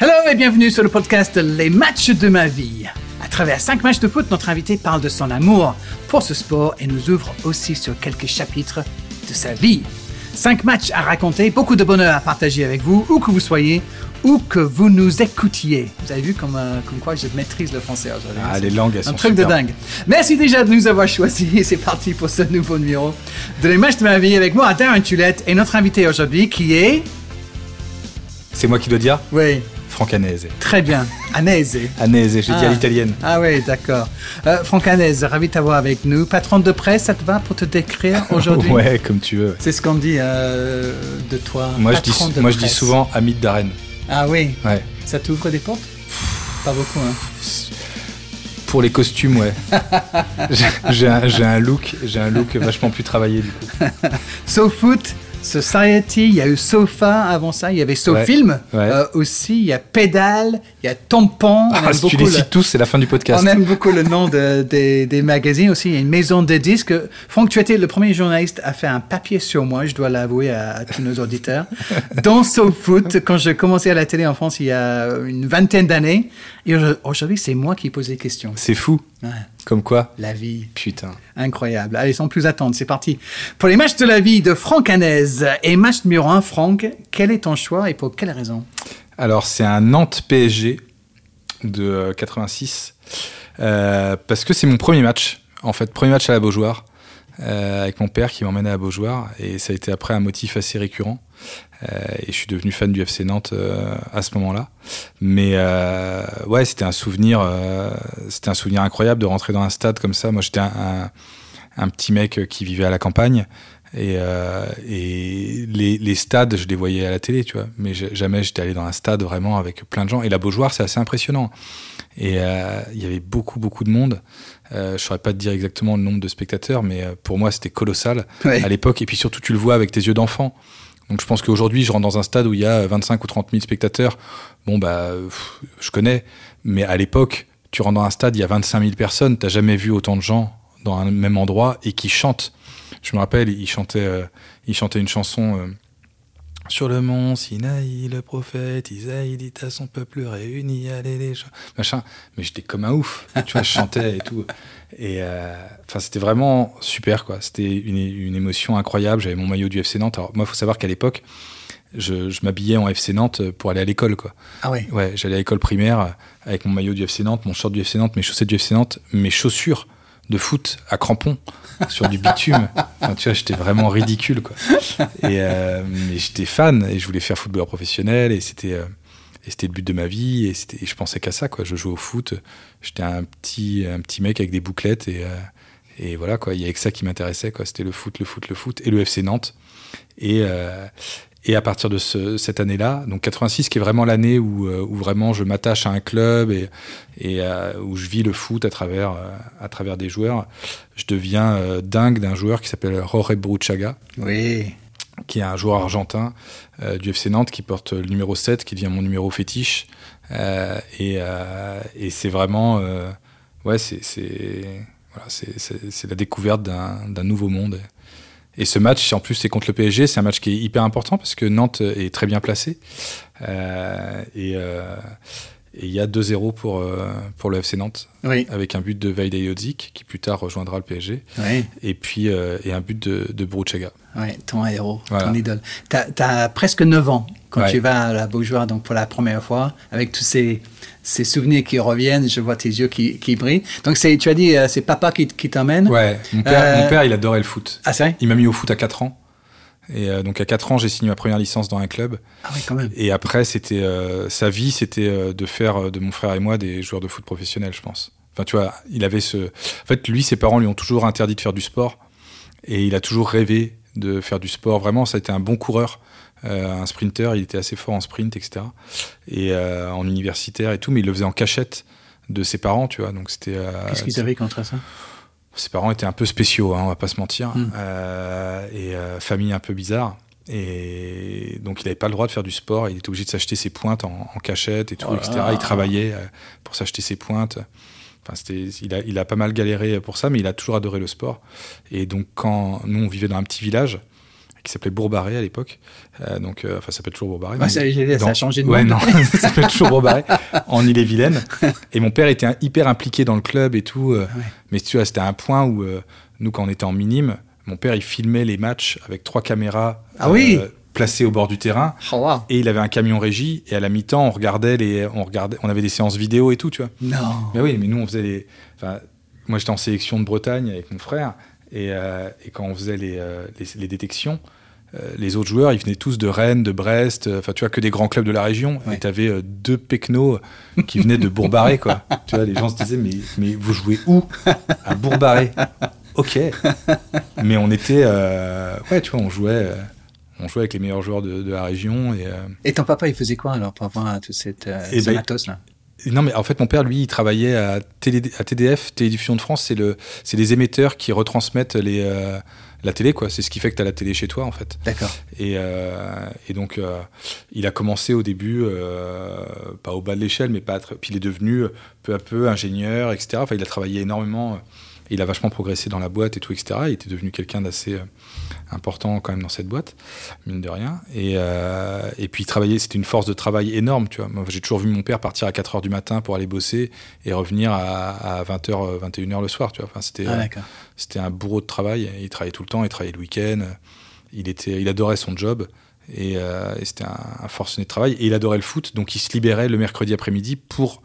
Hello et bienvenue sur le podcast Les matchs de ma vie. À travers cinq matchs de foot, notre invité parle de son amour pour ce sport et nous ouvre aussi sur quelques chapitres de sa vie. Cinq matchs à raconter, beaucoup de bonheur à partager avec vous, où que vous soyez, où que vous nous écoutiez. Vous avez vu comme, euh, comme quoi je maîtrise le français aujourd'hui. Ah, les langues, elles Un sont truc de dingue. Merci déjà de nous avoir choisis c'est parti pour ce nouveau numéro de Les matchs de ma vie avec moi, Darren Tulette et notre invité aujourd'hui qui est... C'est moi qui dois dire? Oui, Franck très bien, Anese. Anese, j'ai dit Ah. à l'italienne. Ah oui, d'accord. Euh, Franck ravi de t'avoir avec nous. Patron de presse, ça te va pour te décrire aujourd'hui Ouais, comme tu veux. C'est ce qu'on dit euh, de toi. Moi, je dis, patron de moi je dis presse. souvent ami de Darren. Ah oui, Ouais. ça t'ouvre des portes? Pas beaucoup, hein. Pour les costumes, ouais. J'ai- un, look, j'ai un look vachement plus travaillé du coup. SoFoot, Society, il y a eu Sofa avant ça, il y avait SoFilm Ouais. euh, aussi, il y a Pédale, il y a Tampon. on Ah, si tu les le- cites tous, c'est la fin du podcast. On aime beaucoup le nom de- des, des magazines aussi. Il y a une maison de disques. Franck, tu étais le premier journaliste à faire un papier sur moi, je dois l'avouer à, à tous nos auditeurs, dans SoFoot, quand je commençais à la télé en France il y a une vingtaine d'années. Et aujourd'hui, c'est moi qui pose les questions. C'est fou. Ouais, Comme quoi la vie, Putain. incroyable. Allez, sans plus attendre, c'est parti. Pour les matchs de la vie de Franck Hanez et match numéro 1, Franck, quel est ton choix et pour quelle raison? Alors, c'est un Nantes PSG de euh, 86. euh, parce que c'est mon premier match. En fait, premier match à la Beaujoire. Euh, avec mon père qui m'emmenait à Beaujoire. Et ça a été après un motif assez récurrent. Euh, et je suis devenu fan du FC Nantes euh, à ce moment-là. Mais ouais, c'était un souvenir, c'était un souvenir incroyable de rentrer dans un stade comme ça. Moi, j'étais un, petit mec qui vivait à la campagne. Et, les, les stades, je les voyais à la télé, tu vois. Mais jamais j'étais allé dans un stade vraiment avec plein de gens. Et la Beaujoire, c'est assez impressionnant. Et il y avait beaucoup, beaucoup de monde. Euh, je saurais pas te dire exactement le nombre de spectateurs, mais euh, pour moi, c'était colossal Ouais. à l'époque. Et puis surtout, tu le vois avec tes yeux d'enfant. Donc je pense qu'aujourd'hui, je rentre dans un stade où il y a 25 ou 30 000 spectateurs. Bon, bah, pff, je connais. Mais à l'époque, tu rentres dans un stade, il y a 25 000 personnes. T'as jamais vu autant de gens dans un même endroit et qui chantent. Je me rappelle, il chantait, euh, il chantait une chanson euh, sur le mont Sinaï, le prophète Isaïe dit à son peuple réuni, allez les gens, machin. Mais j'étais comme un ouf, tu vois, je chantais et tout. Et euh, enfin, c'était vraiment super, quoi. C'était une, une émotion incroyable. J'avais mon maillot du FC Nantes. Alors moi, faut savoir qu'à l'époque, je, je m'habillais en FC Nantes pour aller à l'école, quoi. Ah oui. Ouais, j'allais à l'école primaire avec mon maillot du FC Nantes, mon short du FC Nantes, mes chaussettes du FC Nantes, mes chaussures de foot à crampons sur du bitume. Enfin, tu vois, j'étais vraiment ridicule, quoi. Et euh, mais j'étais fan et je voulais faire footballeur professionnel et c'était euh, et c'était le but de ma vie et c'était et je pensais qu'à ça, quoi. Je jouais au foot. J'étais un petit un petit mec avec des bouclettes et euh, et voilà, quoi. Il y avait que ça qui m'intéressait, quoi. C'était le foot, le foot, le foot et le FC Nantes. Et euh, et à partir de ce- cette année-là, donc 86, qui est vraiment l'année où, euh, où vraiment je m'attache à un club et, et euh, où je vis le foot à travers, euh, à travers des joueurs, je deviens euh, dingue d'un joueur qui s'appelle Jorge Bruchaga, Oui. qui est un joueur argentin euh, du FC Nantes qui porte le numéro 7, qui devient mon numéro fétiche. Euh, et et c'est vraiment. ouais, c'est voilà, la découverte d'un nouveau monde. Et ce match, en plus, c'est contre le PSG. C'est un match qui est hyper important parce que Nantes est très bien placé. Euh, et euh, et il y a 2-0 pour, euh, pour le FC Nantes, Oui. avec un but de Vaide Jodzic, qui plus tard rejoindra le PSG, Oui. et puis et un but de, de Bruchaga. Oui, ton héros, Voilà. ton idole. T'as as presque 9 ans quand Ouais. tu vas à la Beaujoire donc pour la première fois, avec tous ces, ces souvenirs qui reviennent, je vois tes yeux qui, qui brillent. Donc c'est, tu as dit, euh, c'est papa qui, qui t'emmène Ouais, mon père, Euh, mon père, il adorait le foot. Ah c'est vrai? Il m'a mis au foot à 4 ans. Et euh, donc à 4 ans, j'ai signé ma première licence dans un club. Ah oui, quand même. Et après, c'était euh, sa vie, c'était euh, de faire de mon frère et moi des joueurs de foot professionnels, je pense. Enfin, tu vois, il avait ce. En fait, lui, ses parents lui ont toujours interdit de faire du sport, et il a toujours rêvé de faire du sport. Vraiment, ça a été un bon coureur, un sprinter. Il était assez fort en sprint, etc. Et euh, en universitaire et tout, mais il le faisait en cachette de ses parents, tu vois. Donc c'était. euh, Qu'est-ce qu'ils avaient contre ça? Ses parents étaient un peu spéciaux, hein, on va pas se mentir, Mm. Euh, et euh, famille un peu bizarre. Et donc il n'avait pas le droit de faire du sport, il était obligé de s'acheter ses pointes en, en cachette et tout, etc. Il travaillait euh, pour s'acheter ses pointes. Enfin, il, a, il a pas mal galéré pour ça, mais il a toujours adoré le sport. Et donc quand nous on vivait dans un petit village, qui s'appelait Bourbaré à l'époque. Euh, donc, euh, enfin, ça s'appelle toujours Bourbaré. Ouais, ça, a changé de Ouais, nom. non, ça s'appelle toujours Bourbaré, en Ille-et-Vilaine. Et mon père était un- hyper impliqué dans le club et tout. euh, Ouais. Mais tu vois, c'était un point où, nous, quand on était en minime, mon père, il filmait les matchs avec trois caméras Ah oui placées au bord du terrain. Oh, wow. Et il avait un camion régie. Et à la mi-temps, on regardait les, on regardait, on avait des séances vidéo et tout, tu vois. Non. Mais oui, mais nous, on faisait les. Enfin, moi, j'étais en sélection de Bretagne avec mon frère. Et, euh, et quand on faisait les, les, les détections, les autres joueurs, ils venaient tous de Rennes, de Brest, euh, enfin, tu vois, que des grands clubs de la région. Ouais. Et tu avais deux pecnos qui venaient de Bourbaré, quoi. tu vois, les gens se disaient, mais, mais vous jouez où? À Bourbaré. Ok. Mais on était. euh, ouais, tu vois, on jouait. euh, on jouait avec les meilleurs joueurs de, de la région et, euh, Et ton papa, il faisait quoi alors pour avoir tout cette, euh, Eh ce ben, matos là? Non, mais en fait, mon père, lui, il travaillait à, télé, à TDF, Télédiffusion de France. C'est le, les émetteurs qui retransmettent les, euh, la télé, quoi. C'est ce qui fait que tu as la télé chez toi, en fait. D'accord. Et, euh, et donc, euh, il a commencé au début, euh, pas au bas de l'échelle, mais pas. Puis il est devenu peu à peu ingénieur, etc. Enfin, il a travaillé énormément. Euh, Il a vachement progressé dans la boîte et tout, etc. Il était devenu quelqu'un d'assez euh, important quand même dans cette boîte, mine de rien. Et, euh, et puis il travaillait, c'était une force de travail énorme, tu vois. J'ai toujours vu mon père partir à 4 heures du matin pour aller bosser et revenir à, à 20h, 21h le soir, tu vois. Enfin, c'était, Ah, euh, c'était un bourreau de travail. Il travaillait tout le temps, il travaillait le week-end. Il, était, il adorait son job. Et, euh, et c'était un, un forcené de travail. Et il adorait le foot. Donc il se libérait le mercredi après-midi pour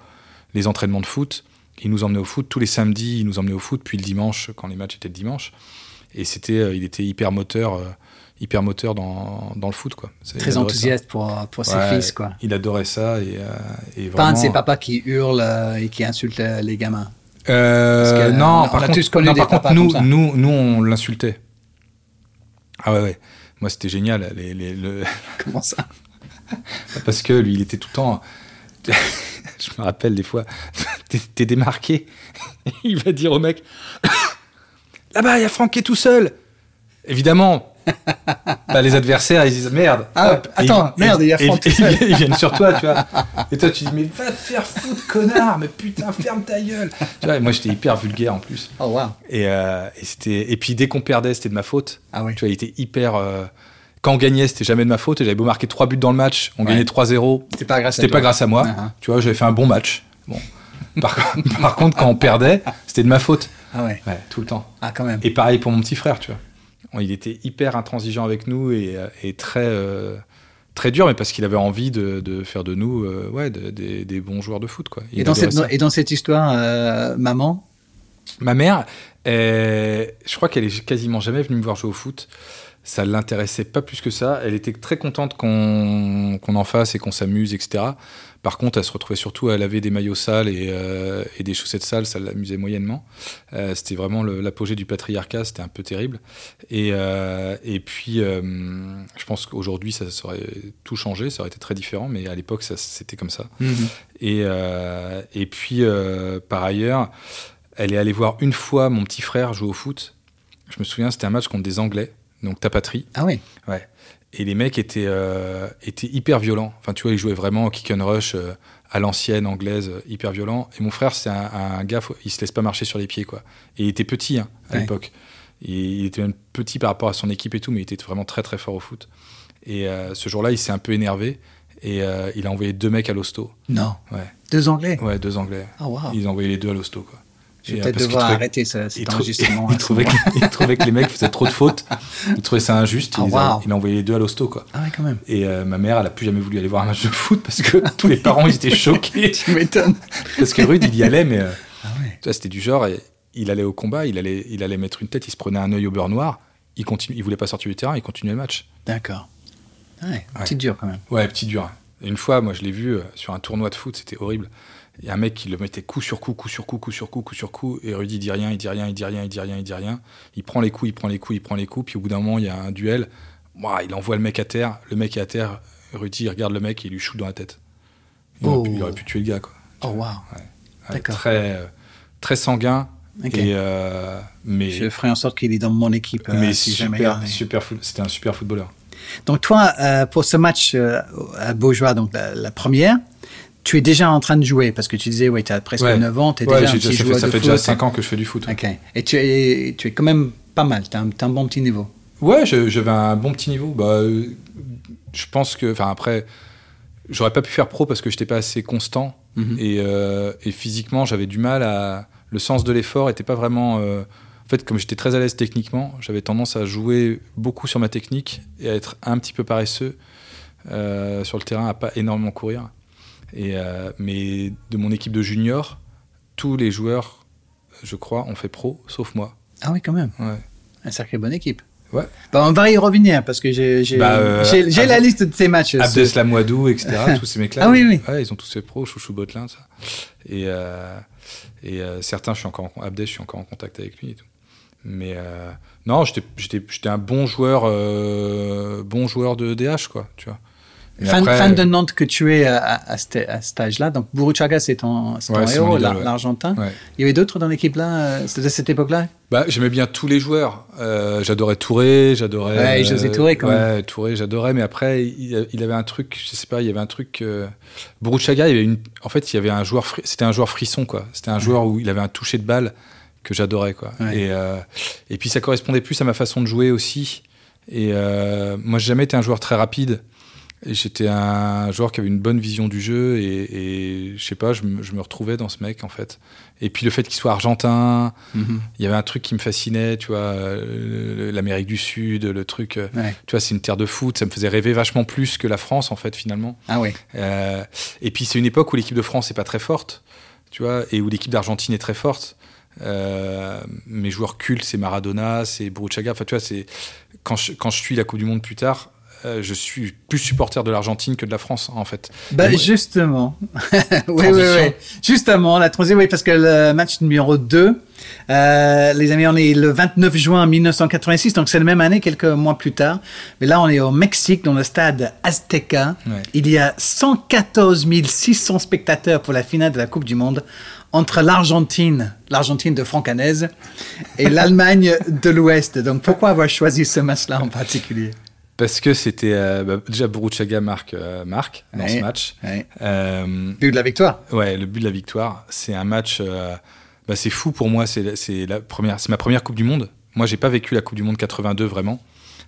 les entraînements de foot. Il nous emmenait au foot. Tous les samedis, il nous emmenait au foot. Puis le dimanche, quand les matchs étaient le dimanche. Et c'était, euh, il était hyper moteur, euh, hyper moteur dans, dans le foot. Quoi. Très enthousiaste pour, pour ça. ses Ouais, fils, quoi. Il adorait ça. Et, euh, et Pas un de vraiment- ses papas qui hurle euh, et qui insulte euh, les gamins. Euh, que, non, on a par contre, tous connu non, des par contre, nous, nous, nous, on l'insultait. Ah ouais, ouais. Moi, c'était génial. Les, les- le- Comment ça? Parce que lui, il était tout le temps. Je me rappelle des fois, t'es démarqué. Il va dire au mec Là-bas, il y a Franck qui est tout seul. Évidemment, bah, les adversaires, ils disent merde. Ah, Hop. attends, Et- merde, il y a Franck tout seul. Ils, viennent sur toi, tu vois. Et toi, tu dis Mais va te faire foutre, connard. Mais putain, ferme ta gueule. Tu vois, et moi, j'étais hyper vulgaire en plus. Oh, wow. Et, euh, et, c'était- et puis dès qu'on perdait, c'était de ma faute. Ah oui. Tu vois, il était hyper. euh, Quand on gagnait, c'était jamais de ma faute. Et j'avais beau marquer 3 buts dans le match, on Ouais. gagnait 3-0. C'était pas grâce à C'était pas grâce à moi. Ah. Tu vois, j'avais fait un bon match. Bon. Par, par contre, quand on perdait, c'était de ma faute. Ah ouais. Ouais, tout le temps. Ah, quand même. Et pareil pour mon petit frère, tu vois. Il était hyper intransigeant avec nous et, euh, et très, euh, très dur, mais parce qu'il avait envie de, de faire de nous euh, ouais, de- des- des bons joueurs de foot. Quoi. Et dans, cette, ça. et dans cette histoire, euh, maman, Ma mère, euh, je crois qu'elle est quasiment jamais venue me voir jouer au foot. Ça l'intéressait pas plus que ça. Elle était très contente qu'on qu'on en fasse et qu'on s'amuse, etc. Par contre, elle se retrouvait surtout à laver des maillots sales et, euh, et des chaussettes sales. Ça l'amusait moyennement. Euh, c'était vraiment l'apogée du patriarcat. C'était un peu terrible. Et, euh, et puis, je pense qu'aujourd'hui, ça aurait tout changé. Ça aurait été très différent. Mais à l'époque, c'était comme ça. Et, euh, et puis, par ailleurs, elle est allée voir une fois mon petit frère jouer au foot. Je me souviens, c'était un match contre des Anglais, donc ta patrie. ah oui. Ouais. Et les mecs étaient, euh, étaient hyper violents. Enfin, tu vois, ils jouaient vraiment au kick and rush euh, à l'ancienne anglaise, euh, hyper violent. Et mon frère, c'est un, un gars, faut- il se laisse pas marcher sur les pieds, quoi. Et il était petit hein, à Ouais. l'époque. Il était même petit par rapport à son équipe et tout, mais il était vraiment très très fort au foot. Et ce jour-là, il s'est un peu énervé et il a envoyé deux mecs à l'hosto. Non. Ouais. Deux Anglais. Ouais, deux Anglais. Ah, wow. Ils ont envoyé les deux à l'hosto, quoi. Je vais euh, peut-être devoir arrêter ce- cet il enregistrement. il trouvait, que, il trouvait que les mecs faisaient trop de fautes. Il trouvait ça injuste. Ah, il, a, wow. il a envoyé les deux à l'hosto, quoi. Ah ouais, quand même. Et euh, ma mère, elle a plus jamais voulu aller voir un match de foot parce que tous les parents, ils étaient choqués. Tu m'étonnes. Parce que Rude, il y allait, mais euh, Ah ouais. c'était du genre, et il allait au combat, il allait, il allait mettre une tête, il se prenait un œil au beurre noir, il continue, il voulait pas sortir du terrain, il continuait le match. D'accord. Ouais, Ouais. petit dur quand même. Ouais, petit dur. Et une fois, moi, je l'ai vu sur un tournoi de foot, c'était horrible. Il y a un mec qui le mettait coup sur coup, coup sur coup, coup sur coup, coup sur coup, et Rudy dit rien, il dit rien, il dit rien, il dit rien, il dit rien. Il prend les coups, il prend les coups, il prend les coups, puis au bout d'un moment, il y a un duel. Ouah, il envoie le mec à terre, le mec est à terre, Rudy il regarde le mec et il lui shoot dans la tête. Il, aurait, pu, il aurait pu tuer le gars, quoi. Oh wow. Ouais, D'accord. Très, euh, très sanguin, Ok. et, euh, mais, Je ferai en sorte qu'il est dans mon équipe euh, mais si super, euh, super foot- c'était un super footballeur. Donc toi, euh, pour ce match à Beaujois, donc la, la première, tu es déjà en train de jouer parce que tu disais, oui, tu as presque Ouais. 9 ans, tu es Ouais, déjà un petit déjà- ça fait, joueur ça fait foot. déjà 5 ans que je fais du foot. Ok. Et tu es, tu es quand même pas mal, tu as, un bon petit niveau. Ouais, j'avais un bon petit niveau. Bah, euh, je pense que, enfin après, j'aurais pas pu faire pro parce que j'étais pas assez constant Mhm. et, euh, et physiquement j'avais du mal à. Le sens de l'effort était pas vraiment. euh, En fait, comme j'étais très à l'aise techniquement, j'avais tendance à jouer beaucoup sur ma technique et à être un petit peu paresseux euh, sur le terrain, à pas énormément courir. Et, euh, mais de mon équipe de juniors, tous les joueurs, je crois, ont fait pro, sauf moi. Ah oui, quand même. Ouais. Un sacré bonne équipe. Ouais. Bah, on va y revenir parce que j'ai Bah, euh, la liste de ces matchs. Abdeslam Wadou, etc. tous ces mecs-là. Ah oui, oui. Ouais, ils ont tous fait pro, Chouchou Botelin, ça. Et, euh, et certains, je suis encore en, Abdes, je suis encore en contact avec lui et tout. Mais non, j'étais- un bon joueur, bon joueur de DH, quoi, tu vois. Fan, après- fan de Nantes que tu es à, à, à cet âge-là. Donc, Buruchaga, c'est ton, c'est Ouais, héros, l'Argentin. Ouais. Il y avait d'autres dans l'équipe là, euh, de cette époque-là? Bah, j'aimais bien tous les joueurs. Euh, j'adorais Touré, j'adorais. Ouais, José Touré, quand ouais, Touré, j'adorais. Mais après, il, il avait un truc, je sais pas, il y avait un truc. Euh, Buruchaga, il y avait une. En fait, il y avait un joueur. C'était un joueur frisson, quoi. C'était un joueur où il avait un toucher de balle que j'adorais, quoi. Et, euh, et puis, ça correspondait plus à ma façon de jouer aussi. Et moi, j'ai jamais été un joueur très rapide. J'étais un joueur qui avait une bonne vision du jeu et, et je sais pas, je me, je me retrouvais dans ce mec en fait. Et puis le fait qu'il soit argentin, il y avait un truc qui me fascinait, tu vois, euh, l'Amérique du Sud, le truc, euh, Ouais. tu vois, c'est une terre de foot, ça me faisait rêver vachement plus que la France en fait finalement. Ah oui. Euh, et puis c'est une époque où l'équipe de France n'est pas très forte, tu vois, et où l'équipe d'Argentine est très forte. Euh, mes joueurs cultes, c'est Maradona, c'est Bruchaga. Enfin, tu vois, c'est quand je, quand je suis la Coupe du Monde plus tard, euh, je suis plus supporter de l'Argentine que de la France, en fait. Bah, moi- justement. oui, oui, oui. Justement, la transition, oui, parce que le match numéro 2, euh, les amis, on est le 29 juin 1986, donc c'est la même année, quelques mois plus tard. Mais là, on est au Mexique, dans le stade Azteca. Ouais. Il y a 114 600 spectateurs pour la finale de la Coupe du Monde entre l'Argentine, l'Argentine de Franck Hanez, et l'Allemagne de l'Ouest. Donc, pourquoi avoir choisi ce match-là en particulier? Parce que c'était euh, bah, déjà Bruchaga marque, euh, marque dans Ouais. ce match. Ouais. Euh, But de la victoire. Ouais, le but de la victoire, c'est un match. euh, bah, c'est fou pour moi. C'est la première, c'est ma première Coupe du Monde. Moi, j'ai pas vécu la Coupe du Monde 82 vraiment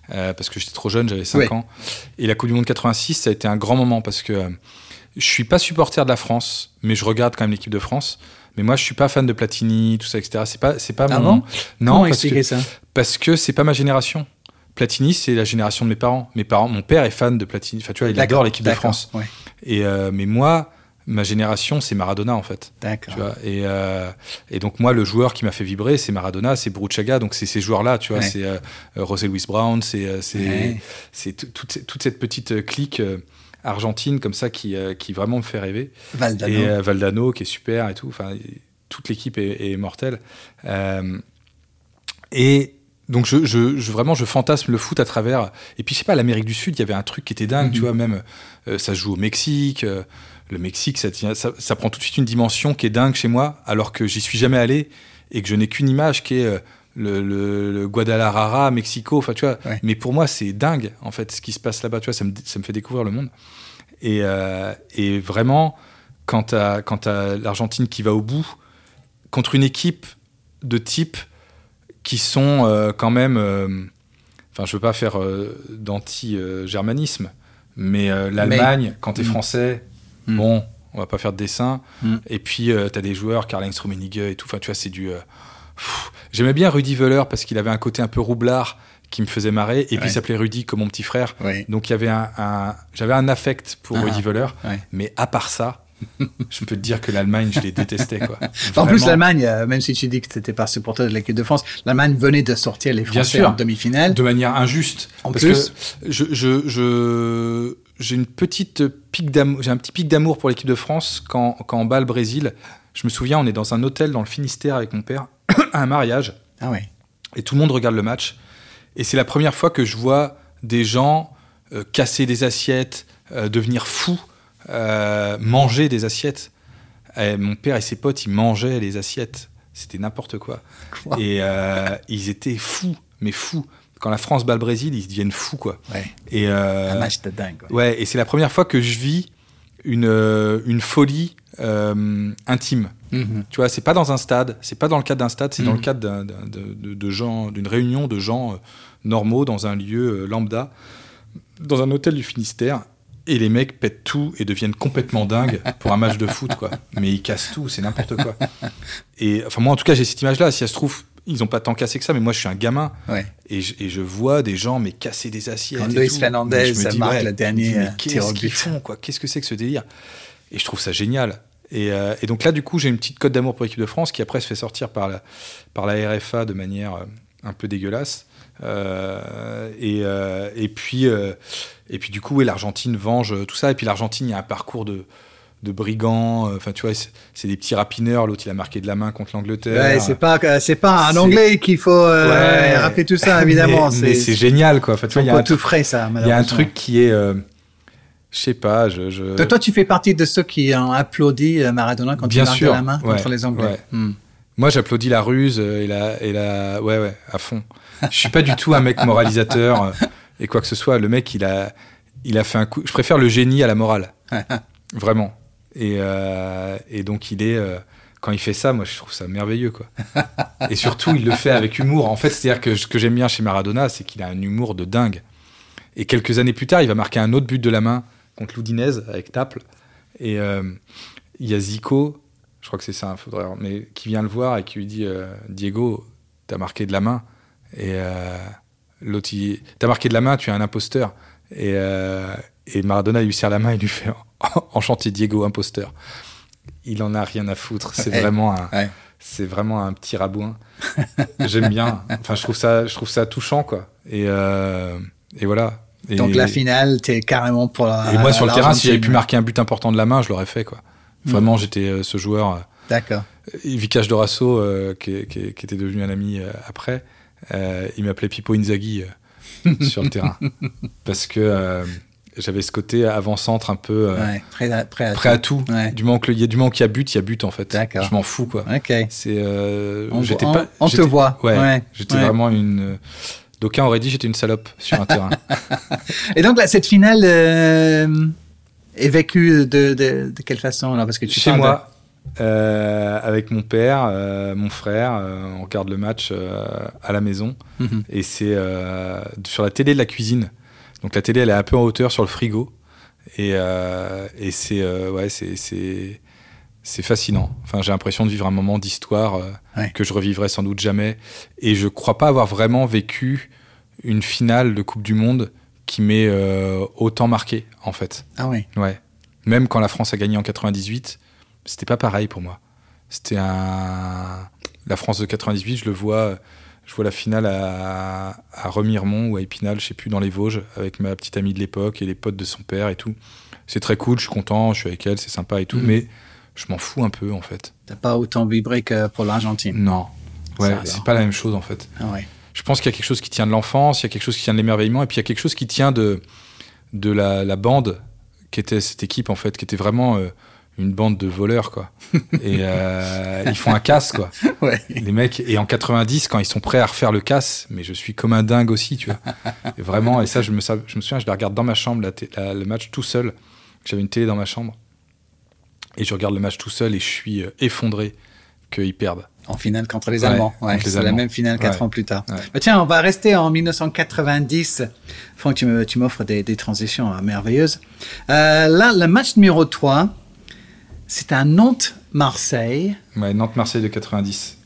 parce que j'étais trop jeune, j'avais 5 Ouais. ans. Et la Coupe du Monde 86, ça a été un grand moment parce que je suis pas supporter de la France, mais je regarde quand même l'équipe de France. Mais moi, je suis pas fan de Platini, tout ça, etc. C'est pas, c'est pas Ah mon. non, Comment parce que ça? parce que c'est pas ma génération. Platini, c'est la génération de mes parents. Mes parents, mon père est fan de Platini. Enfin, tu vois, il adore l'équipe de France. Ouais, Et euh, mais moi, ma génération, c'est Maradona en fait. d'accord. Et, euh, et donc moi, le joueur qui m'a fait vibrer, c'est Maradona, c'est Bruchaga, donc c'est ces joueurs-là, tu vois, Ouais. c'est euh, José Luis Brown, c'est euh, c'est Ouais. toute, cette- toute cette petite clique argentine comme ça qui, qui vraiment me fait rêver. Valdano. Et Valdano qui est super et tout, enfin toute l'équipe est, est mortelle. Et donc je, je, je- vraiment je fantasme le foot à travers. Et puis je sais pas, l'Amérique du Sud, il y avait un truc qui était dingue, Mhm. tu vois, même euh, ça se joue au Mexique. euh, le Mexique, ça, tient- ça, ça prend tout de suite une dimension qui est dingue chez moi, alors que j'y suis jamais allé et que je n'ai qu'une image qui est euh, le, le- le Guadalajara, Mexico. Enfin, tu vois. Ouais. Mais pour moi, c'est dingue en fait ce qui se passe là-bas. Tu vois, ça me, ça me fait découvrir le monde. Et, et vraiment, quand t'as quand l'Argentine qui va au bout contre une équipe de type qui sont euh, quand même. euh, Enfin, je veux pas faire euh, d'anti-germanisme, mais l'Allemagne, quand t'es Mm. français, Mm. bon, on va pas faire de dessin. Mm. Et puis, euh, t'as des joueurs, Karl-Heinz Rummenigge et tout. Enfin, tu vois, c'est du. J'aimais bien Rudy Völler parce qu'il avait un côté un peu roublard qui me faisait marrer. Et puis, il s'appelait Rudy comme mon petit frère. Donc, il y avait un, un- j'avais un affect pour Ah, Rudy Völler. ouais. Mais à part ça, je peux te dire que l'Allemagne, je les détestais. Quoi. En plus, l'Allemagne, euh, même si tu dis que tu n'étais pas supporter de l'équipe de France, l'Allemagne venait de sortir les Français en demi-finale. de manière injuste. En parce plus. que je, je, je- j'ai une petite pique d'amour, j'ai un petit pic d'amour pour l'équipe de France quand, quand on bat le Brésil. Je me souviens, on est dans un hôtel dans le Finistère avec mon père à un mariage Ah oui. et tout le monde regarde le match. Et c'est la première fois que je vois des gens euh, casser des assiettes, euh, devenir fous, euh, manger des assiettes. Et mon père et ses potes, ils mangeaient les assiettes. C'était n'importe quoi. Quoi Et euh, ils étaient fous, mais fous. Quand la France bat le Brésil, ils deviennent fous, quoi. Ouais. Et, euh, Un match de dingue. ouais, et c'est la première fois que je vis une, euh, une folie euh, intime. Mhm. Tu vois, c'est pas dans un stade, c'est pas dans le cadre d'un stade, c'est dans le cadre d'un- d'un- de, de- de gens, d'une réunion de gens euh, normaux dans un lieu euh, lambda, dans un hôtel du Finistère. Et les mecs pètent tout et deviennent complètement dingues pour un match de foot, quoi. Mais ils cassent tout, c'est n'importe quoi. Et enfin, moi, en tout cas, j'ai cette image-là. Si ça se trouve, ils ont pas tant cassé que ça, mais moi, je suis un gamin Ouais. et je, et je vois des gens mais casser des assiettes. Quand et tout. Fernandez, ça dis, marque ouais, tir au Qu'est-ce qu'ils font, quoi? Qu'est-ce que c'est que ce délire? Et je trouve ça génial. Et, euh, et donc là, du coup, j'ai une petite cote d'amour pour l'équipe de France qui après se fait sortir par la, par la RFA de manière euh, un peu dégueulasse. Euh, et, euh, et, puis, euh, et puis, du coup, ouais, l'Argentine venge tout ça. Et puis, l'Argentine, il y a un parcours de, de brigands. Enfin, tu vois, c'est des petits rapineurs. L'autre, il a marqué de la main contre l'Angleterre. Ouais, c'est pas, c'est pas un anglais qu'il faut euh, Ouais. rappeler tout ça, évidemment. Mais, c'est génial, quoi. Enfin, tu vois, il y a pas un tout frais, ça, il y a un truc qui est. euh, je sais pas, je. toi, tu fais partie de ceux qui ont applaudi Maradona quand Bien il marque de la main ouais, contre les Anglais. Hmm. Moi, j'applaudis la ruse et la, et la. Ouais, ouais, à fond. Je suis pas du tout un mec moralisateur euh, et quoi que ce soit. Le mec, il a, il a fait un coup. Je préfère le génie à la morale. Vraiment. Et, euh, et donc, il est. euh, quand il fait ça, moi, je trouve ça merveilleux, quoi. Et surtout, il le fait avec humour. En fait, c'est-à-dire que ce que j'aime bien chez Maradona, c'est qu'il a un humour de dingue. Et quelques années plus tard, il va marquer un autre but de la main contre l'Udinese avec Naples. Et euh, il y a Zico, je crois que c'est ça, il faudrait, mais qui vient le voir et qui lui dit Diego, t'as marqué de la main. Et euh, l'autre, il- t'as marqué de la main, tu es un imposteur. Et, euh, et Maradona il lui serre la main et lui fait Enchanté Diego, imposteur. Il en a rien à foutre. C'est Ouais. vraiment un. Ouais. C'est vraiment un petit rabouin. J'aime bien. Enfin, je trouve ça, je trouve ça touchant, quoi. Et, euh, et voilà. Et, Donc, la finale, t'es carrément pour la. et moi, sur le terrain, si j'avais pu marquer un but important de la main, je l'aurais fait, quoi. Vraiment, j'étais euh, ce joueur. euh, D'accord. Vikash Dorasso, euh, qui, qui- qui était devenu un ami après, euh, il m'appelait Pipo Inzaghi euh, sur le terrain. Parce que euh, j'avais ce côté avant-centre un peu Ouais, prêt à, prêt à prêt à tout. Ouais. Du moment que le- il y a du moment qu'il y a but, il y a but en fait. Je m'en fous quoi. C'est On, j'étais on- pas on te voit. Ouais, j'étais vraiment une d'aucuns auraient dit j'étais une salope sur un terrain. Et donc, là, cette finale euh, est vécue de, de, de quelle façon là? Parce que tu Chez moi, euh, avec mon père, euh, mon frère, euh, on regarde le match à la maison. Mhm. Et c'est sur la télé de la cuisine. Donc la télé, elle est un peu en hauteur sur le frigo. Et, et c'est ouais, c'est fascinant. Enfin, j'ai l'impression de vivre un moment d'histoire Ouais. que je revivrai sans doute jamais. Et je crois pas avoir vraiment vécu une finale de Coupe du Monde qui m'ait euh, autant marqué, en fait. Ah oui. Ouais. Même quand la France a gagné en 98, c'était pas pareil pour moi. C'était un. La France de 98, je le vois. Je vois la finale à, à Remiremont ou à Épinal, je sais plus, dans les Vosges, avec ma petite amie de l'époque et les potes de son père et tout. C'est très cool, je suis content, je suis avec elle, c'est sympa et tout, Mhm. mais je m'en fous un peu en fait. T'as pas autant vibré que pour l'Argentine. Non. Ouais, c'est pas la même chose en fait. Ah ouais. Je pense qu'il y a quelque chose qui tient de l'enfance, il y a quelque chose qui tient de l'émerveillement, et puis il y a quelque chose qui tient de, de la, la bande qui était cette équipe en fait, qui était vraiment euh, une bande de voleurs quoi. Et euh, ils font un casse quoi. Ouais. Les mecs, et en 90, quand ils sont prêts à refaire le casse, mais je suis comme un dingue aussi, tu vois. Et vraiment, et ça, je me, je me souviens, je la regarde dans ma chambre, la le match tout seul. J'avais une télé dans ma chambre. Et je regarde le match tout seul et je suis euh, effondré qu'ils perdent. En finale contre les Allemands. Ouais, c'est la même finale quatre Ouais. ans plus tard. Bah tiens, on va rester en 1990. Franck, tu m'offres des, des transitions euh, merveilleuses. Euh, là, le match numéro 3, c'est un Nantes-Marseille. Ouais, Nantes-Marseille de 90.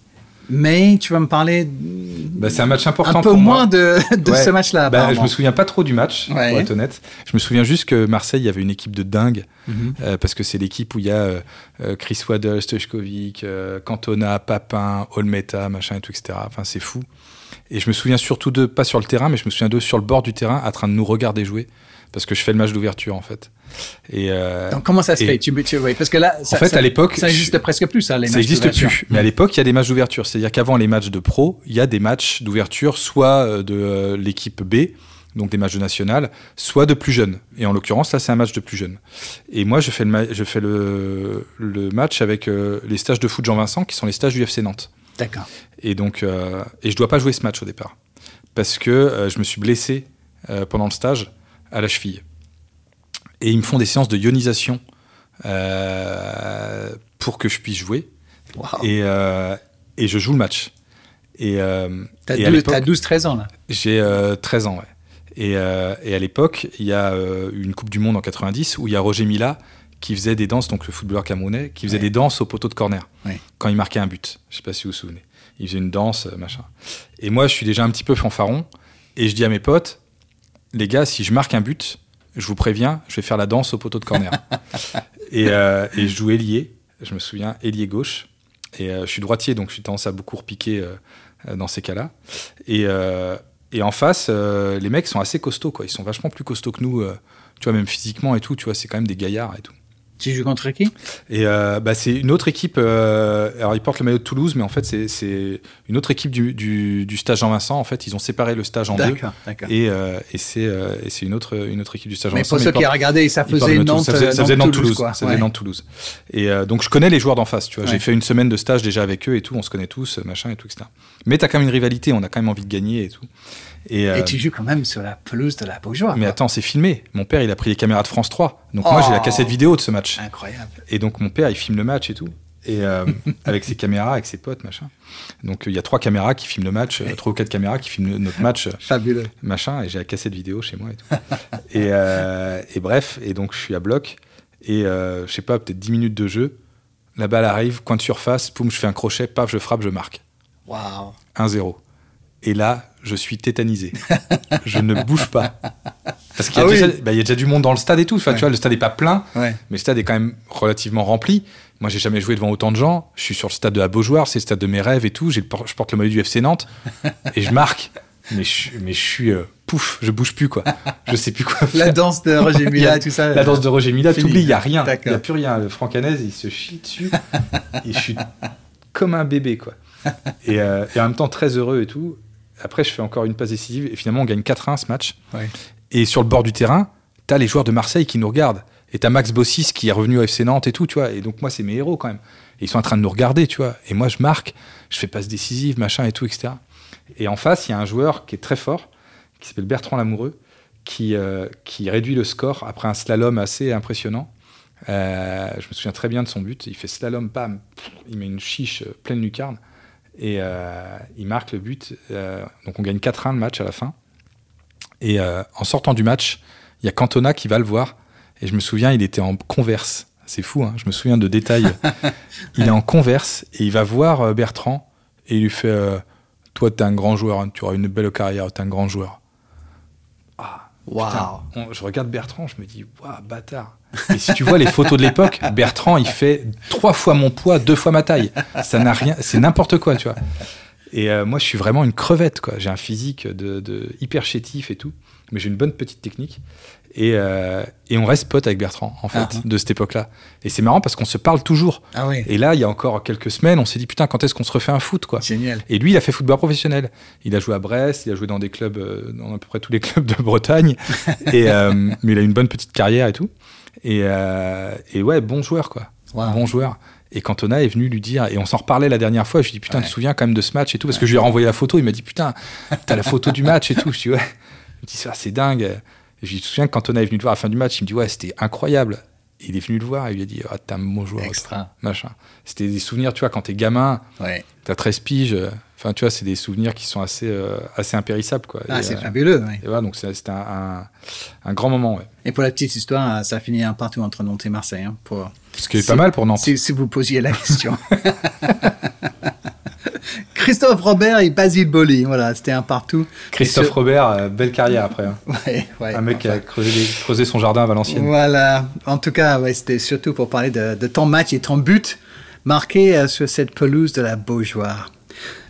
Mais tu vas me parler Bah, c'est un match important un peu pour moi. moins de, de Ouais. ce match-là. Bah, je me souviens pas trop du match, Ouais. pour être honnête. Je me souviens juste que Marseille, il y avait une équipe de dingue, Mhm. euh, parce que c'est l'équipe où il y a euh, euh, Chris Waddle, Stojkovic, euh, Cantona, Papin, Olmeta, machin et tout, etc. Enfin, c'est fou. Et je me souviens surtout d'eux, pas sur le terrain, mais je me souviens d'eux sur le bord du terrain, en train de nous regarder jouer, parce que je fais le match d'ouverture, en fait. Et euh, Donc comment ça se et- fait? Tu, tu- oui, Parce que là, ça, fait, ça- à l'époque, ça n'existe je- presque plus, ça, les ça matchs n'existe d'ouverture. plus. Mais à l'époque, il y a des matchs d'ouverture. C'est-à-dire qu'avant les matchs de pro, il y a des matchs d'ouverture, soit euh, de euh, l'équipe B, donc des matchs de national, soit de plus jeunes. Et en l'occurrence, là, c'est un match de plus jeunes. Et moi, je fais le, ma- je fais le, le match avec euh, les stages de foot Jean-Vincent, qui sont les stages du FC Nantes. D'accord. Et donc, euh, et je dois pas jouer ce match au départ, parce que euh, je me suis blessé euh, pendant le stage à la cheville. Et ils me font des séances de ionisation euh, pour que je puisse jouer. Wow. Et, et je joue le match. Et, T'as et à deux- l'époque- t'as 12-13 ans là. j'ai euh, 13 ans, ouais. Et, et à l'époque, il y a une Coupe du Monde en 90 où il y a Roger Mila qui faisait des danses, donc le footballeur camerounais, qui faisait Ouais. des danses au poteau de corner Ouais. quand il marquait un but. Je sais pas si vous vous souvenez. Il faisait une danse, euh, machin. Et moi, je suis déjà un petit peu fanfaron et je dis à mes potes, les gars, si je marque un but, je vous préviens, je vais faire la danse au poteau de corner. et, euh, et je joue ailier, je me souviens, ailier gauche. Et euh, je suis droitier, donc j'ai tendance à beaucoup repiquer euh, dans ces cas-là. Et, et en face, les mecs sont assez costauds, quoi. Ils sont vachement plus costauds que nous, tu vois, même physiquement et tout, tu vois, c'est quand même des gaillards et tout. Tu joues contre qui? Et euh, bah, c'est une autre équipe. euh, alors, ils portent le maillot de Toulouse, mais en fait, c'est- une autre équipe du, du, du stage Jean-Vincent. En fait, ils ont séparé le stage en deux. Et, euh, et c'est euh, et c'est une autre, une autre équipe du stage Mais Jean-Vincent. pour mais ceux ils qui portent- regardaient, ça faisait le Toulouse. Nantes, ça faisait, ça faisait Nantes, Nantes Toulouse. quoi. Ça faisait Ouais. Nantes Toulouse. Et donc, je connais les joueurs d'en face. Tu vois, Ouais. j'ai fait une semaine de stage déjà avec eux et tout. On se connaît tous, machin et tout, etc. Mais t'as quand même une rivalité. On a quand même envie de gagner et tout. Et, euh, Et tu joues quand même sur la pelouse de la Beaujoire. mais quoi. attends, c'est filmé. Mon père, il a pris les caméras de France 3. Donc moi, j'ai la Oh. cassette vidéo de ce match. Incroyable. Et donc mon père, il filme le match et tout. Et euh, avec ses caméras, avec ses potes, machin. Donc euh, il y a trois caméras qui filment le match, trois ou quatre caméras qui filment notre match, Fabuleux. machin. Et j'ai la cassette vidéo chez moi et tout. et, et bref, et donc je suis à bloc. Et je sais pas, peut-être 10 minutes de jeu. La balle arrive, coin de surface, poum, je fais un crochet, paf, je frappe, je marque. Waouh. 1-0. Et là, je suis tétanisé. je ne bouge pas. Parce qu'il y, a Ah oui. bah, y a déjà du monde dans le stade et tout. Enfin, Ouais. tu vois, le stade n'est pas plein, Ouais. mais le stade est quand même relativement rempli. Moi, j'ai jamais joué devant autant de gens. Je suis sur le stade de la Beaujoire, c'est le stade de mes rêves et tout. J'ai le por- je porte le maillot du FC Nantes et je marque. Mais je, suis- mais je suis euh, pouf, je bouge plus quoi. Je sais plus quoi faire. La danse de Roger y Mila, tout ça. La danse de Roger Mila, t'oublies, il n'y a rien. Il n'y a plus rien. Le Francanès, il se chie dessus. et je suis comme un bébé, quoi. Et, euh, et en même temps, très heureux et tout. Après, je fais encore une passe décisive. Et finalement, on gagne 4-1 ce match. Ouais. Et sur le bord du terrain, t'as les joueurs de Marseille qui nous regardent. Et t'as Max Bossis qui est revenu au FC Nantes et tout, tu vois. Et donc, moi, c'est mes héros quand même. Et ils sont en train de nous regarder, tu vois. Et moi, je marque, je fais passe décisive, machin et tout, etc. Et en face, il y a un joueur qui est très fort, qui s'appelle Bertrand Lamoureux, qui, euh, qui réduit le score après un slalom assez impressionnant. Euh, je me souviens très bien de son but. Il fait slalom, bam, il met une chiche euh, pleine lucarne et euh, il marque le but. Euh, donc on gagne 4-1 le match à la fin. Et euh, en sortant du match, il y a Cantona qui va le voir. Et je me souviens, il était en converse. C'est fou, hein, je me souviens de détails. il est en converse et il va voir Bertrand et il lui fait Toi, t'es un grand joueur, hein, tu auras une belle carrière, t'es un grand joueur. Putain, on- je regarde Bertrand, je me dis, waouh, bâtard. Et si tu vois les photos de l'époque, Bertrand, il fait trois fois mon poids, deux fois ma taille. Ça n'a rien, c'est n'importe quoi, tu vois. Et euh, moi, je suis vraiment une crevette, quoi. J'ai un physique de, de hyper chétif et tout, mais j'ai une bonne petite technique. Et, euh, et on reste potes avec Bertrand, en fait, Ah. de cette époque-là. Et c'est marrant parce qu'on se parle toujours. Ah oui. Et là, il y a encore quelques semaines, on s'est dit, putain, quand est-ce qu'on se refait un foot, quoi? Génial. Et lui, il a fait football professionnel. Il a joué à Brest, il a joué dans des clubs, euh, dans à peu près tous les clubs de Bretagne. et, euh, mais il a une bonne petite carrière et tout. Et, et ouais, bon joueur, quoi. Bon joueur. Et Cantona est venu lui dire, et on s'en reparlait la dernière fois, je lui dis, putain, Ouais. tu te souviens quand même de ce match et tout, parce que je lui ai renvoyé la photo, il m'a dit, putain, t'as la photo du match et tout. Je dis, ouais. Il me dit, ça, c'est dingue. Et je te souviens que Cantona est venu le voir à la fin du match, il me dit, ouais, c'était incroyable. Et il est venu le voir et il lui a dit, ah, t'es un bon joueur. Extra. Machin. C'était des souvenirs, tu vois, quand t'es gamin, Ouais. T'as 13 piges. euh, Enfin, tu vois, c'est des souvenirs qui sont assez, euh, assez impérissables, quoi. Ah, c'est euh, fabuleux. ouais. et voilà, donc c'était un, un, un grand moment, ouais. Et pour la petite histoire, ça a fini un partout entre Nantes et Marseille. hein, pour... Ce qui est Si- pas mal pour Nantes. Si, si vous posiez la question. Christophe Robert et Basile Boli, voilà, c'était un partout. Christophe ce- Robert, euh, belle carrière après. hein. Ouais, ouais, un mec qui a creusé, des- creusé son jardin à Valenciennes. Voilà. En tout cas, ouais, c'était surtout pour parler de, de ton match et ton but marqué euh, sur cette pelouse de la Beaujoire.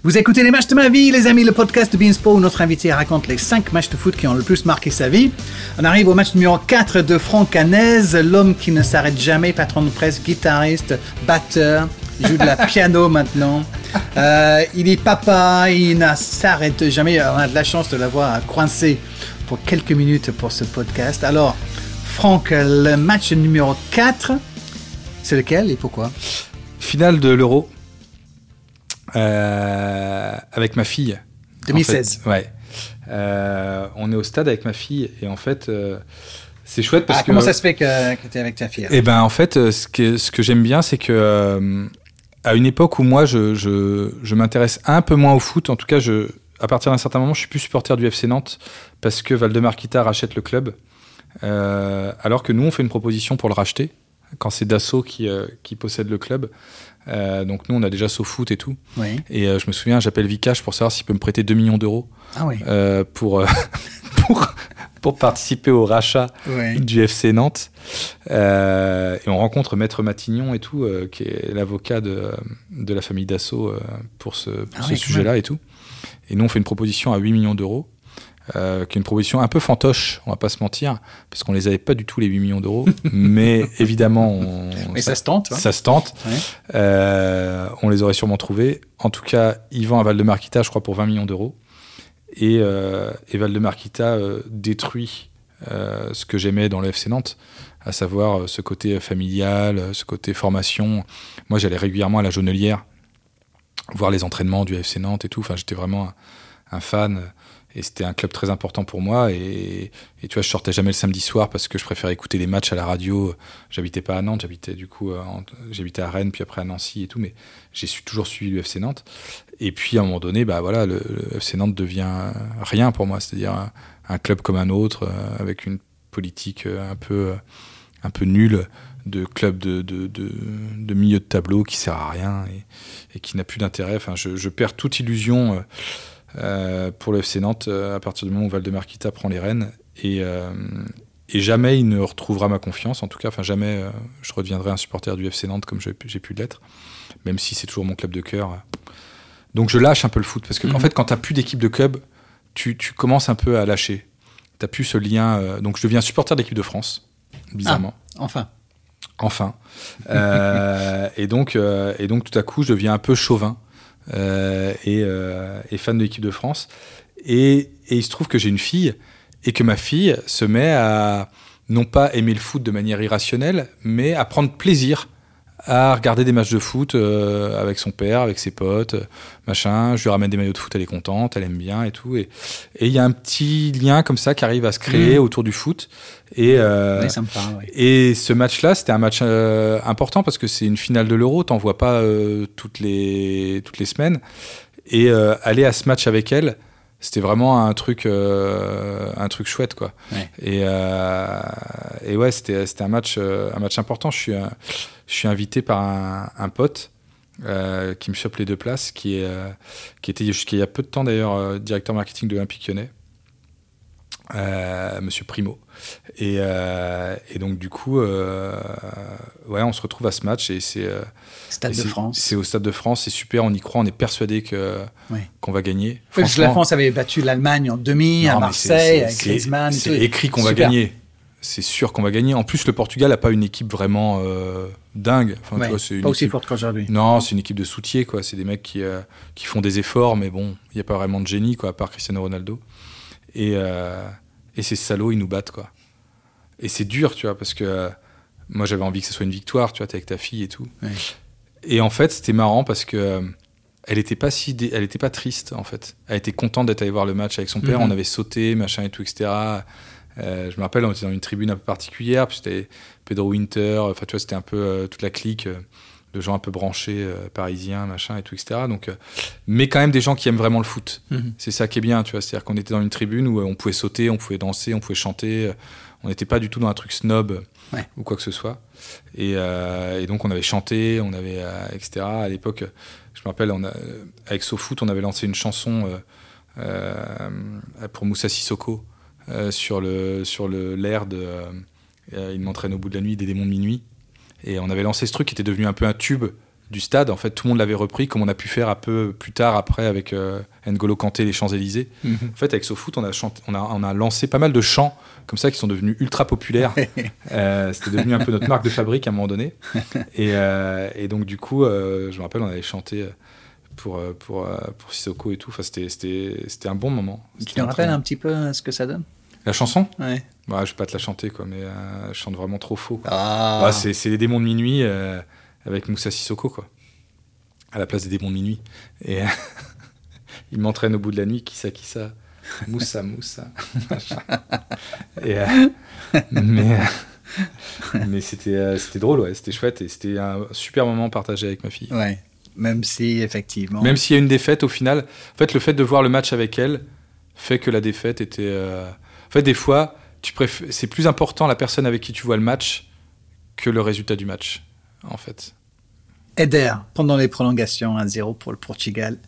Vous écoutez les matchs de ma vie, les amis, le podcast de Beansport où notre invité raconte les 5 matchs de foot qui ont le plus marqué sa vie. On arrive au match numéro 4 de Franck Hanez, l'homme qui ne s'arrête jamais, patron de presse, guitariste, batteur, il joue de la piano maintenant. Euh, il est papa, il ne s'arrête jamais. On a de la chance de l'avoir coincé pour quelques minutes pour ce podcast. Alors, Franck, le match numéro 4, c'est lequel et pourquoi? Finale de l'Euro. euh, avec ma fille. en 2016. fait. ouais. Euh, on est au stade avec ma fille et en fait, euh, C'est chouette parce Ah, que. comment ça se fait que, que tu es avec ta fille Eh ben en fait, ce que, ce que j'aime bien, c'est que à une époque où moi je, je, je m'intéresse un peu moins au foot, en tout cas, je, à partir d'un certain moment, je suis plus supporter du FC Nantes parce que Valdemar Kita rachète le club, euh, alors que nous on fait une proposition pour le racheter quand c'est Dassault qui, euh, qui possède le club. Euh, donc nous on a déjà SoFoot et tout. Oui. Et je me souviens, j'appelle Vikash pour savoir s'il peut me prêter 2 millions d'euros Ah oui. pour, pour, pour participer au rachat du FC Nantes. Euh, et on rencontre Maître Matignon et tout, euh, qui est l'avocat de, de la famille Dassault euh, pour ce, pour Ah ce sujet-là et tout. Et nous, on fait une proposition à 8 millions d'euros, euh, qui est une proposition un peu fantoche, on va pas se mentir, parce qu'on les avait pas du tout les 8 millions d'euros. mais évidemment, on, Mais ça se tente. hein. ça se tente. Ouais. Euh, on les aurait sûrement trouvés. En tout cas, vendent à Val-de-Marquita, je crois, pour 20 millions d'euros. Et, euh, et Val-de-Marquita euh, détruit euh, ce que j'aimais dans le FC Nantes, à savoir euh, ce côté familial, euh, ce côté formation. Moi, j'allais régulièrement à la Jaunelière voir les entraînements du FC Nantes et tout. Enfin, j'étais vraiment un, fan. Et c'était un club très important pour moi. Et, tu vois, je sortais jamais le samedi soir parce que je préférais écouter les matchs à la radio. J'habitais pas à Nantes, j'habitais du coup, j'habitais à Rennes, puis après à Nancy et tout. Mais j'ai toujours suivi le FC Nantes. Et puis à un moment donné, bah voilà, le, FC Nantes devient rien pour moi. C'est-à-dire un, club comme un autre, euh, avec une politique euh, un peu, euh, un peu nulle de club de, de, de, milieu de tableau qui sert à rien et, qui n'a plus d'intérêt. Enfin, je, je perds toute illusion pour le FC Nantes à partir du moment où Valdemar Kita prend les rênes et, et jamais il ne retrouvera ma confiance. En tout cas, enfin jamais je redeviendrai un supporter du FC Nantes comme j'ai pu l'être, même si c'est toujours mon club de cœur. Donc je lâche un peu le foot parce que en Mhm. fait, quand tu plus d'équipe de club, tu, tu commences un peu à lâcher. T'as plus ce lien. euh, donc je deviens supporter de l'équipe de France, bizarrement. Enfin. Enfin. Euh, et, donc, euh, et donc, tout à coup, je deviens un peu chauvin et, et fan de l'équipe de France. Et, et il se trouve que j'ai une fille et que ma fille se met à non pas aimer le foot de manière irrationnelle, mais à prendre plaisir à regarder des matchs de foot euh, avec son père, avec ses potes, euh, machin. Je lui ramène des maillots de foot, elle est contente, elle aime bien et tout. Et et il y a un petit lien comme ça qui arrive à se créer Mhm. autour du foot. Et, euh, oui, oui. et ce match-là, c'était un match euh, important parce que c'est une finale de l'Euro, t'en vois pas euh, toutes, les, toutes les semaines. Et euh, aller à ce match avec elle, c'était vraiment un truc, euh, un truc chouette, quoi. Ouais. Et, euh, et ouais, c'était c'était un match, euh, un match important. Je suis, je suis invité par un, un pote euh, qui me chope les deux places, qui, est, qui était jusqu'il y a peu de temps d'ailleurs directeur marketing de l'Olympique lyonnais, Monsieur Primo. Et, euh, et donc du coup, euh, ouais, on se retrouve à ce match et c'est euh, Stade et de France. C'est au Stade de France, c'est super, on y croit, on est persuadé que Oui. qu'on va gagner. Oui, parce que la France avait battu l'Allemagne en demi à non, mais Marseille, avec Griezmann. C'est écrit qu'on va gagner. C'est sûr qu'on va gagner. En plus, le Portugal n'a pas une équipe vraiment euh, dingue. Enfin, tu Ouais, vois, c'est une pas aussi équipe- forte qu'aujourd'hui. Non, c'est une équipe de soutiers, quoi. C'est des mecs qui, qui font des efforts, mais bon, il n'y a pas vraiment de génie, quoi, à part Cristiano Ronaldo. Et, et ces salauds, ils nous battent, quoi. Et c'est dur, tu vois, parce que euh, moi, j'avais envie que ce soit une victoire, tu vois, t'es avec ta fille et tout. Ouais. Et en fait, c'était marrant parce que euh, elle était pas si, dé- elle était pas triste, en fait. Elle était contente d'être allée voir le match avec son père. Mhm. On avait sauté, machin et tout, etc. Euh, je me rappelle, on était dans une tribune un peu particulière, puis c'était Pedro Winter, enfin, tu vois, c'était un peu euh, toute la clique. De gens un peu branchés, euh, parisiens, machin et tout, etc. Donc, euh, mais quand même des gens qui aiment vraiment le foot. Mhm. C'est ça qui est bien, tu vois. C'est-à-dire qu'on était dans une tribune où euh, on pouvait sauter, on pouvait danser, on pouvait chanter. On n'était pas du tout dans un truc snob Ouais. ou quoi que ce soit. Et, euh, et donc on avait chanté, on avait, etc. À l'époque, je me rappelle, on a, avec SoFoot, on avait lancé une chanson pour Moussa Sissoko sur le sur le l'air de Il m'entraîne au bout de la nuit des démons de minuit. Et on avait lancé ce truc qui était devenu un peu un tube du stade. En fait, tout le monde l'avait repris, comme on a pu faire un peu plus tard après avec euh, N'Golo Kanté, les Champs-Élysées. Mhm. En fait, avec SoFoot, on a, chanté, on, a, on a lancé pas mal de chants comme ça qui sont devenus ultra populaires. Euh, C'était devenu un peu notre marque de fabrique à un moment donné. Et, euh, et donc, du coup, euh, je me rappelle, on avait chanté pour, pour, pour Sissoko et tout. Enfin, C'était c'était- c'était un bon moment. Tu te rappelles un petit peu ce que ça donne? La chanson? Ouais. ouais, Je vais pas te la chanter, quoi, mais euh, je chante vraiment trop faux. quoi. Ah. Ouais, c'est les démons de minuit euh, avec Moussa Sissoko, quoi. À la place des démons de minuit. Et il m'entraîne au bout de la nuit, qui ça, qui ça Moussa, Moussa. et, euh, mais mais c'était euh, c'était drôle, ouais, c'était chouette et c'était un super moment partagé avec ma fille. Ouais, même si effectivement. Même s'il y a une défaite au final, en fait, le fait de voir le match avec elle fait que la défaite était. En fait, des fois, c'est plus important la personne avec qui tu vois le match que le résultat du match, en fait. Eder, pendant les prolongations 1-0 pour le Portugal,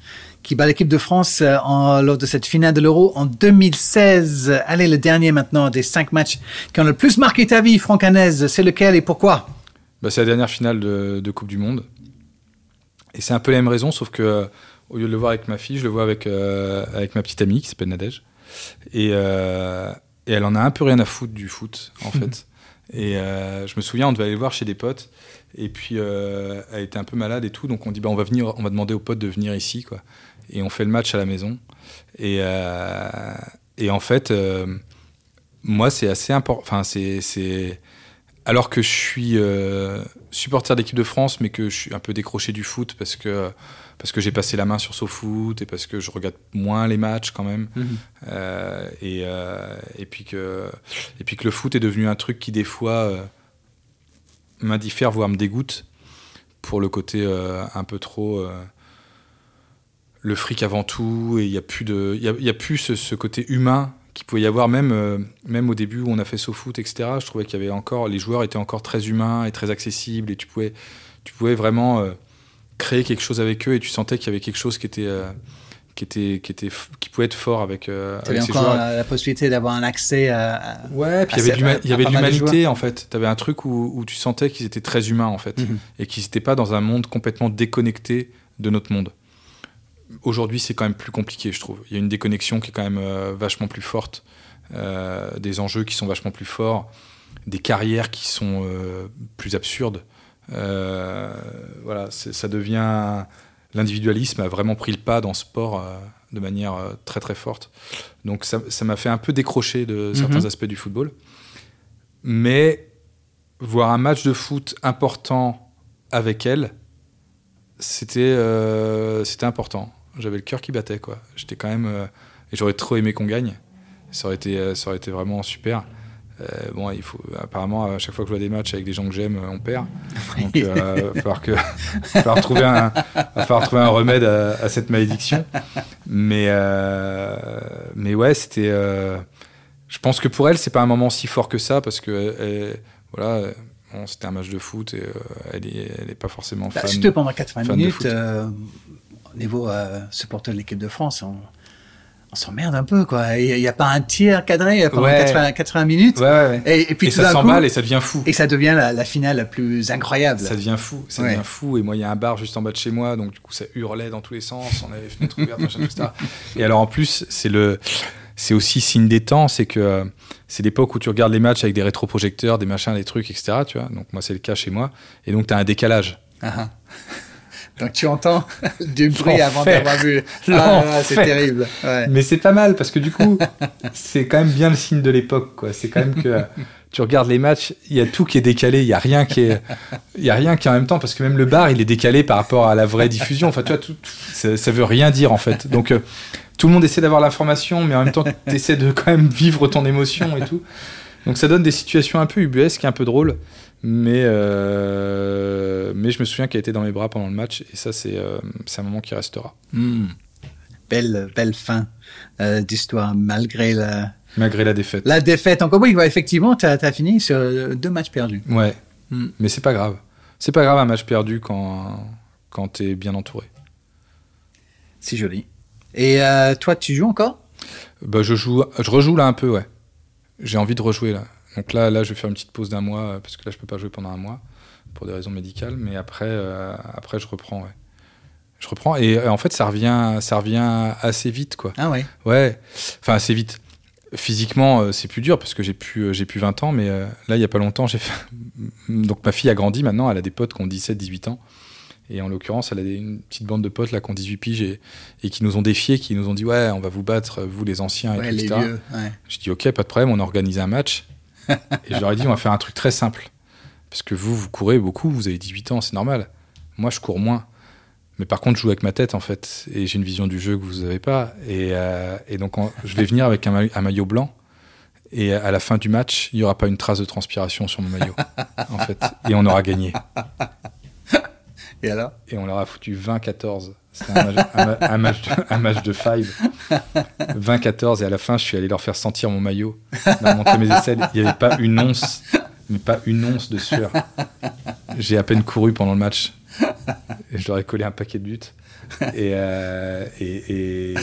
qui bat l'équipe de France euh, en- lors de cette finale de l'Euro en 2016. Allez, le dernier maintenant des cinq matchs qui ont le plus marqué ta vie, Franck c'est lequel et pourquoi? Bah, c'est la dernière finale de, de Coupe du Monde. Et c'est un peu la même raison, sauf que euh, au lieu de le voir avec ma fille, je le vois avec, euh, avec ma petite amie qui s'appelle Nadège. Et, euh, et elle en a un peu rien à foutre du foot, en fait. Et euh, je me souviens, on devait aller le voir chez des potes. Et puis, euh, elle était un peu malade et tout. Donc, on dit, bah, on va venir, on va demander aux potes de venir ici, quoi. Et on fait le match à la maison. Et, et en fait, moi, c'est assez important. Enfin, c'est, c'est, alors que je suis supporter d'équipe de France, mais que je suis un peu décroché du foot parce que, parce que j'ai passé la main sur SoFoot et parce que je regarde moins les matchs quand même. Euh, et, euh, et, puis que, et puis que le foot est devenu un truc qui, des fois, euh, m'indiffère, voire me dégoûte pour le côté un peu trop. le fric avant tout, et il n'y a plus, de, il y a, y a plus ce, ce côté humain qu'il pouvait y avoir même, même au début où on a fait SoFoot, etc. Je trouvais qu'il y avait encore, les joueurs étaient encore très humains et très accessibles, et tu pouvais, tu pouvais vraiment créer quelque chose avec eux, et tu sentais qu'il y avait quelque chose qui était, euh, qui était, qui était, f- qui pouvait être fort avec, euh, Tu avais avec ces encore joueurs. la, possibilité d'avoir un accès à. à- Ouais, puis il y avait de l'humanité en fait. Tu avais un truc où, où tu sentais qu'ils étaient très humains en fait Mhm. et qu'ils n'étaient pas dans un monde complètement déconnecté de notre monde. Aujourd'hui, c'est quand même plus compliqué, je trouve. Il y a une déconnexion qui est quand même euh, vachement plus forte, euh, des enjeux qui sont vachement plus forts, des carrières qui sont euh, plus absurdes. Euh, voilà, ça devient l'individualisme a vraiment pris le pas dans ce sport euh, de manière euh, très très forte. Donc ça m'a fait un peu décrocher de certains Mhm. aspects du football. Mais voir un match de foot important avec elle, c'était euh, c'était important. J'avais le cœur qui battait quoi. J'étais quand même euh, et j'aurais trop aimé qu'on gagne. Ça aurait été ça aurait été vraiment super. Euh, bon, il faut apparemment à chaque fois que je vois des matchs avec des gens que j'aime, euh, on perd. Donc il va falloir que va falloir trouver un va falloir trouver un remède à, à cette malédiction. Mais euh, mais ouais, c'était euh, je pense que pour elle, c'est pas un moment si fort que ça parce que elle- voilà, euh, bon, c'était un match de foot et euh, elle est elle est pas forcément Bah, fan. surtout pendant 80 fan de minutes, foot. euh, au niveau euh, supporter de l'équipe de France, on, on s'emmerde un peu. quoi. Il n'y a, pas un tir cadré pendant Ouais. 80, 80 minutes. Ouais, ouais, ouais. Et, et puis Et tout ça s'emballe et ça devient fou. et ça devient la, la finale la plus incroyable. Ça devient fou, ça devient fou. Et moi, il y a un bar juste en bas de chez moi, donc du coup, ça hurlait dans tous les sens. On avait les fenêtres ouvertes, machin, tout ça. Et alors, en plus, c'est le, c'est aussi signe des temps, c'est que c'est l'époque où tu regardes les matchs avec des rétroprojecteurs, des machins, des trucs, etc. Tu vois. Donc moi, c'est le cas chez moi. Et donc, tu as un décalage. Ah, ah. Donc tu entends du bruit avant d'avoir vu. Ah, c'est terrible. Ouais. Mais c'est pas mal parce que du coup, c'est quand même bien le signe de l'époque. quoi. C'est quand même que tu regardes les matchs, il y a tout qui est décalé, il y a rien qui est, il y a rien qui est en même temps parce que même le bar, il est décalé par rapport à la vraie diffusion. Enfin, tu vois, tout, tout- ça, ça veut rien dire en fait. Donc euh, tout le monde essaie d'avoir l'information, mais en même temps, tu essaies de quand même vivre ton émotion et tout. Donc ça donne des situations un peu ubuesques, un peu drôles. Mais, euh, mais je me souviens qu'elle était dans mes bras pendant le match et ça, c'est euh, un moment qui restera. Hmm. Belle, belle fin euh, d'histoire, malgré la, Malgré la défaite. la défaite. Encore oui, ouais, effectivement, tu as, fini sur euh, deux matchs perdus. Ouais. Hmm. Mais c'est pas grave. C'est pas grave un match perdu quand, quand t'es bien entouré. C'est joli. Et toi, tu joues encore? Bah, je, joue, je rejoue là un peu, ouais. J'ai envie de rejouer là. Donc là, là, je vais faire une petite pause d'un mois euh, parce que là, je peux pas jouer pendant un mois pour des raisons médicales. Mais après, euh, après je reprends, ouais. Je reprends et euh, en fait, ça revient, ça revient assez vite, quoi. Ah ouais. Ouais, enfin assez vite. Physiquement, euh, c'est plus dur parce que j'ai plus, j'ai plus 20 ans, mais là, il y a pas longtemps, j'ai fait. Donc ma fille a grandi maintenant, elle a des potes qui ont 17, 18 ans. Et en l'occurrence, elle a une petite bande de potes là qui ont 18 piges et, et qui nous ont défiés, qui nous ont dit Ouais, on va vous battre, vous les anciens, et Ouais, tout, les etc. vieux. Ouais. Je dis ok, pas de problème, on organise un match. et je leur ai dit on va faire un truc très simple. Parce que vous, vous courez beaucoup, vous avez 18 ans, c'est normal. Moi, je cours moins. Mais par contre, je joue avec ma tête, en fait. Et j'ai une vision du jeu que vous n'avez pas. Et, euh, et donc, je vais venir avec un, ma- un maillot blanc. Et à la fin du match, il n'y aura pas une trace de transpiration sur mon maillot, en fait. Et on aura gagné. Et alors? Et on leur a foutu 20-14. C'était un, match- un ma- un match de, un match de five. 20-14. Et à la fin, je suis allé leur faire sentir mon maillot. On montré mes aisselles. Il n'y avait pas une once, mais pas une once de sueur. J'ai à peine couru pendant le match. Et je leur ai collé un paquet de buts. Et, euh, et, et-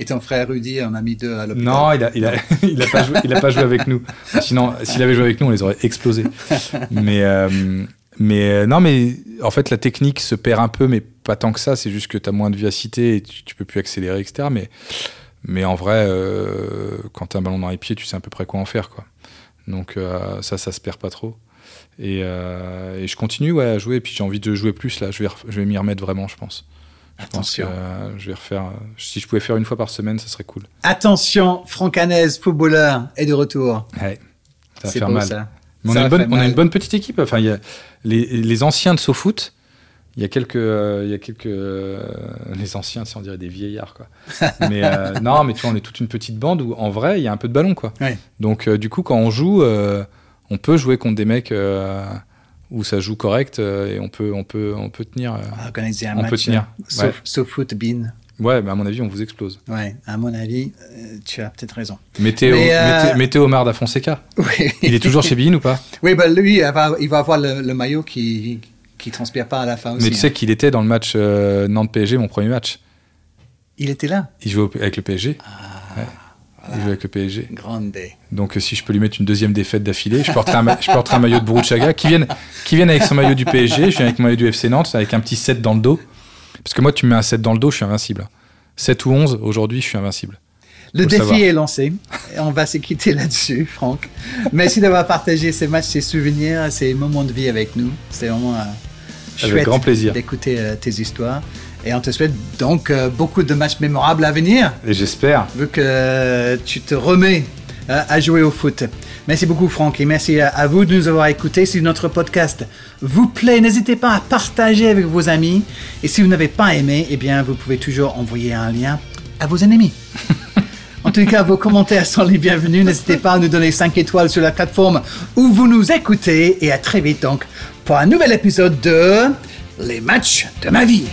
Et ton frère Rudy en a mis deux à l'hôpital non, il a, il a, il a pas joué, il a pas joué avec nous. Sinon, s'il avait joué avec nous, on les aurait explosés. Mais, euh, mais euh, non, mais en fait, la technique se perd un peu, mais pas tant que ça. C'est juste que tu as moins de vivacité et tu, tu peux plus accélérer, etc. Mais, mais en vrai, euh, quand tu as un ballon dans les pieds, tu sais à peu près quoi en faire, quoi. Donc euh, ça, ça se perd pas trop. Et, euh, et je continue ouais, à jouer. Et puis j'ai envie de jouer plus là. Je vais, je vais m'y remettre vraiment, je pense. Je pense que Attention. je vais refaire. si je pouvais faire une fois par semaine, ça serait cool. Attention, Franck Hanez, footballeur, est de retour. Ouais, ça va faire beau mal. ça. Mais on, a bonne, on a une bonne petite équipe. Enfin, il y a les, les anciens de SoFoot. Il y a quelques, euh, il y a quelques, euh, les anciens, sais, on dirait des vieillards, quoi. mais euh, non, mais tu vois, on est toute une petite bande où, en vrai, il y a un peu de ballon, quoi. Ouais. Donc, du coup, quand on joue, on peut jouer contre des mecs où ça joue correct et on peut, on peut, on peut tenir. On match. peut tenir. Sauf, Ouais. sauf foot, bin. Ouais, mais à mon avis, on vous explose. Ouais, à mon avis, euh, tu as peut-être raison. Au- euh, Omar da Fonseca. Oui, Il est toujours chez Bein ou pas? Oui bah, lui, il va, il va avoir le, le maillot qui qui transpire pas à la fin aussi. Mais tu hein. sais qu'il était dans le match euh, Nantes-PSG, mon premier match. Il était là? Il joue au- avec le PSG. Ah, Ouais. Il joue avec le PSG. Grande. Donc si je peux lui mettre une deuxième défaite d'affilée, je porterai un, je porterai un maillot de Boruchaga qui vienne, qui vienne avec son maillot du PSG, je viens avec mon maillot du FC Nantes, avec un petit 7 dans le dos. Parce que moi, tu me mets un 7 dans le dos, je suis invincible. 7 ou 11, aujourd'hui, je suis invincible. Le Faut défi est lancé. On va se quitter là-dessus, Franck. Merci d'avoir partagé ces matchs, ces souvenirs, ces moments de vie avec nous. C'est vraiment euh, chouette grand plaisir. d'écouter euh, tes histoires. Et on te souhaite donc euh, beaucoup de matchs mémorables à venir, Et j'espère. vu que euh, tu te remets à jouer au foot. Merci beaucoup, Franck, et merci à, vous de nous avoir écoutés. Si notre podcast vous plaît, n'hésitez pas à partager avec vos amis. Et si vous n'avez pas aimé, eh bien, vous pouvez toujours envoyer un lien à vos ennemis. En tout cas, vos commentaires sont les bienvenus. N'hésitez pas à nous donner 5 étoiles sur la plateforme où vous nous écoutez. Et à très vite donc pour un nouvel épisode de Les matchs de ma vie.